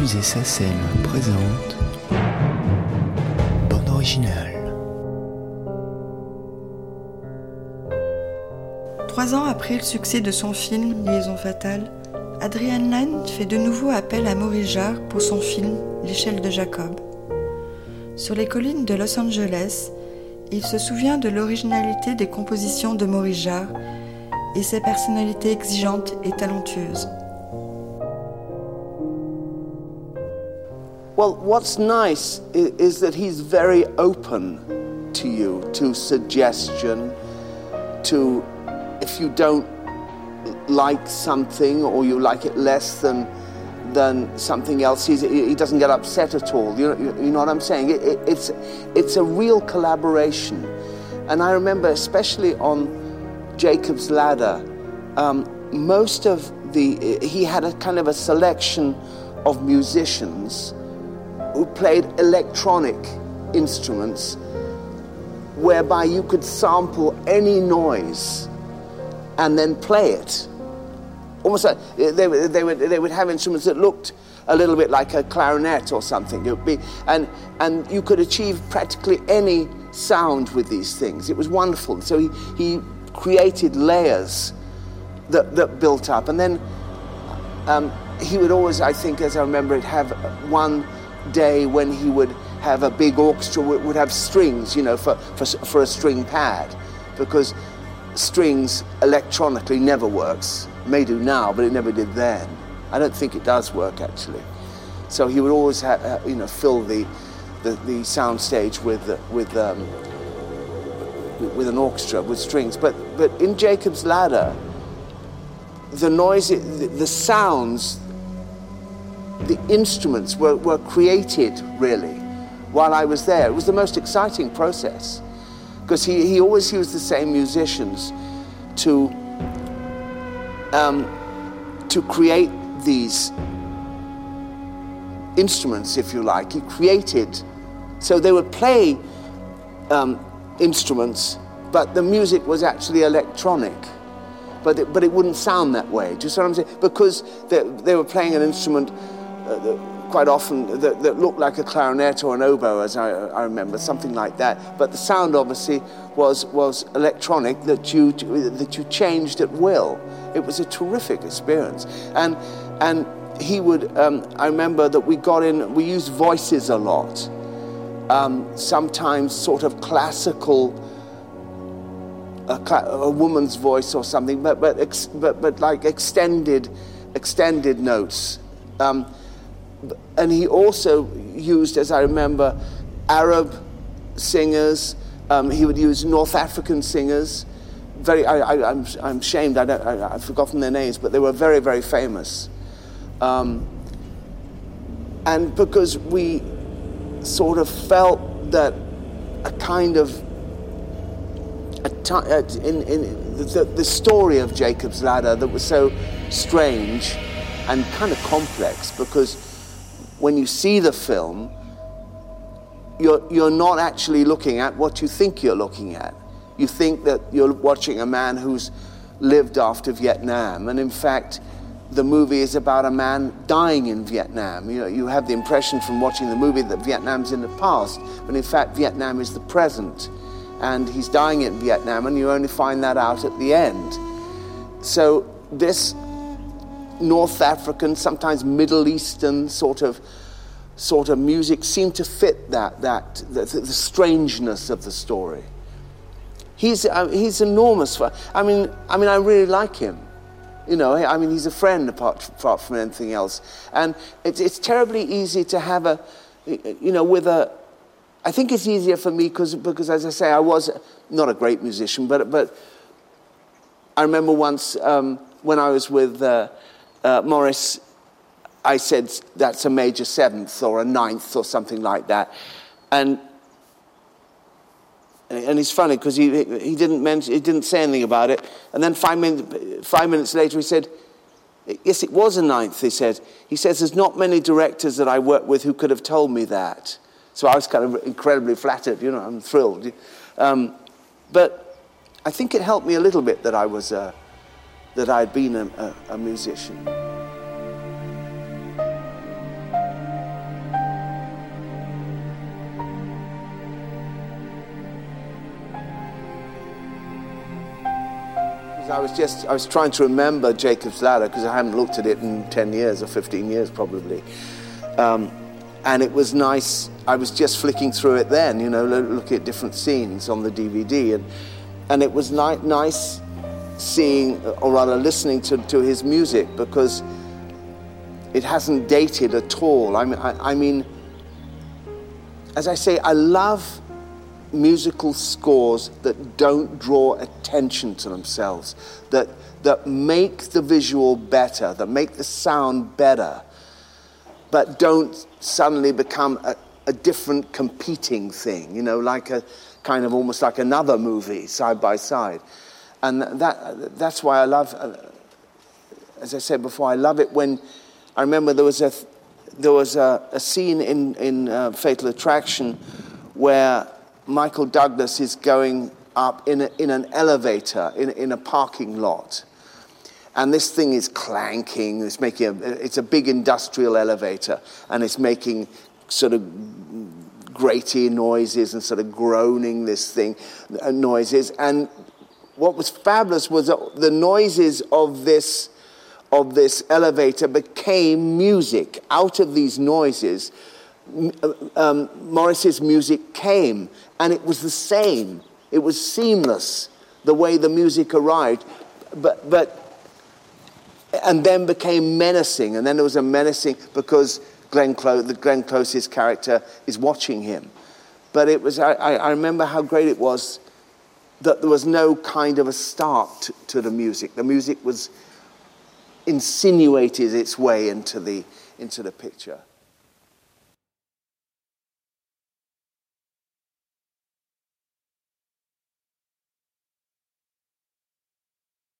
Musée Sassel présente Bande originale. Trois ans après le succès de son film Liaison fatale, Adrian Lyne fait de nouveau appel à Maurice Jarre pour son film L'échelle de Jacob. Sur les collines de Los Angeles, il se souvient de l'originalité des compositions de Maurice Jarre et sa personnalité exigeante et talentueuse. Well, what's nice is, that he's very open to you, to suggestion, to if you don't like something or you like it less than than something else, he's, he doesn't get upset at all. You know, you know what I'm saying? It, it, it's it's a real collaboration, and I remember especially on Jacob's Ladder, um, most of the he had a kind of a selection of musicians who played electronic instruments whereby you could sample any noise and then play it. Almost like they, they, would, they would have instruments that looked a little bit like a clarinet or something. It would be, and, and you could achieve practically any sound with these things. It was wonderful. So he, he created layers that, that built up. And then um, he would always, I think, as I remember it, have one day when he would have a big orchestra would have strings, you know, for, for, for a string pad, because strings electronically never works. May do now, but it never did then. I don't think it does work actually. So he would always have, you know, fill the, the, the sound stage with, with, um, with an orchestra, with strings. But, but in Jacob's Ladder, the noise, the sounds the instruments were, were created really while I was there. It was the most exciting process because he, he always used the same musicians to, um, to create these instruments, if you like. He created, so they would play um, instruments, but the music was actually electronic. But it, but it wouldn't sound that way. Do you see what I'm saying? Because they, they were playing an instrument uh, quite often that, that, looked like a clarinet or an oboe, as I, I, remember, something like that. But the sound obviously was, was electronic that you, that you changed at will. It was a terrific experience. And, and he would, um, I remember that we got in, we used voices a lot. Um, sometimes sort of classical, a, a, woman's voice or something, but, but, ex, but, but like extended, extended notes. Um, and he also used, as I remember, Arab singers. Um, he would use North African singers. Very, I, am I'm, I'm ashamed, I don't, I, have forgotten their names, but they were very, very famous. Um, and because we sort of felt that a kind of a t- in, in the, the story of Jacob's Ladder that was so strange and kind of complex because when you see the film, you're, you're not actually looking at what you think you're looking at. You think that you're watching a man who's lived after Vietnam, and in fact, the movie is about a man dying in Vietnam. You know, you have the impression from watching the movie that Vietnam's in the past, but in fact, Vietnam is the present. And he's dying in Vietnam, and you only find that out at the end. So, this North African, sometimes Middle Eastern sort of sort of music seemed to fit that, that the, the strangeness of the story. He's, uh, he's enormous. I mean, I mean, I really like him. You know, I mean, he's a friend apart, apart from anything else. And it's, it's terribly easy to have a, you know, with a, I think it's easier for me because, because as I say, I was not a great musician, but, but I remember once um, when I was with uh, uh, Maurice, I said that's a major seventh or a ninth or something like that. And and it's funny because he, he didn't mention, he didn't say anything about it. And then five, min- five minutes later, he said, Yes, it was a ninth, he said. He says, There's not many directors that I work with who could have told me that. So I was kind of incredibly flattered, you know, I'm thrilled. Um, but I think it helped me a little bit that I was. Uh, that I'd been a, a, a musician. I was just I was trying to remember Jacob's Ladder because I hadn't looked at it in 10 years or 15 years probably. Um, and it was nice. I was just flicking through it then, you know, looking at different scenes on the DVD, and and it was ni- nice seeing, uh, or rather listening to, to his music because it hasn't dated at all. I mean, I, I mean, as I say, I love musical scores that don't draw attention to themselves, that, that make the visual better, that make the sound better, but don't suddenly become a, a different competing thing, you know, like a kind of almost like another movie side by side. And that, that's why I love, as I said before, I love it when I remember there was a, there was a, a scene in, in uh, Fatal Attraction where Michael Douglas is going up in, a, in an elevator in, in a parking lot. And this thing is clanking, it's, making a, it's a big industrial elevator, and it's making sort of grating noises and sort of groaning this thing, uh, noises. And what was fabulous was that the noises of this, of this elevator became music. Out of these noises, uh, um, Maurice's music came, and it was the same. It was seamless the way the music arrived, but, but and then became menacing. And then there was a menacing because Glenn Close, the Glenn Close's character is watching him. But it was, I, I remember how great it was that there was no kind of a start to, the music. The music was insinuated its way into the, into the picture.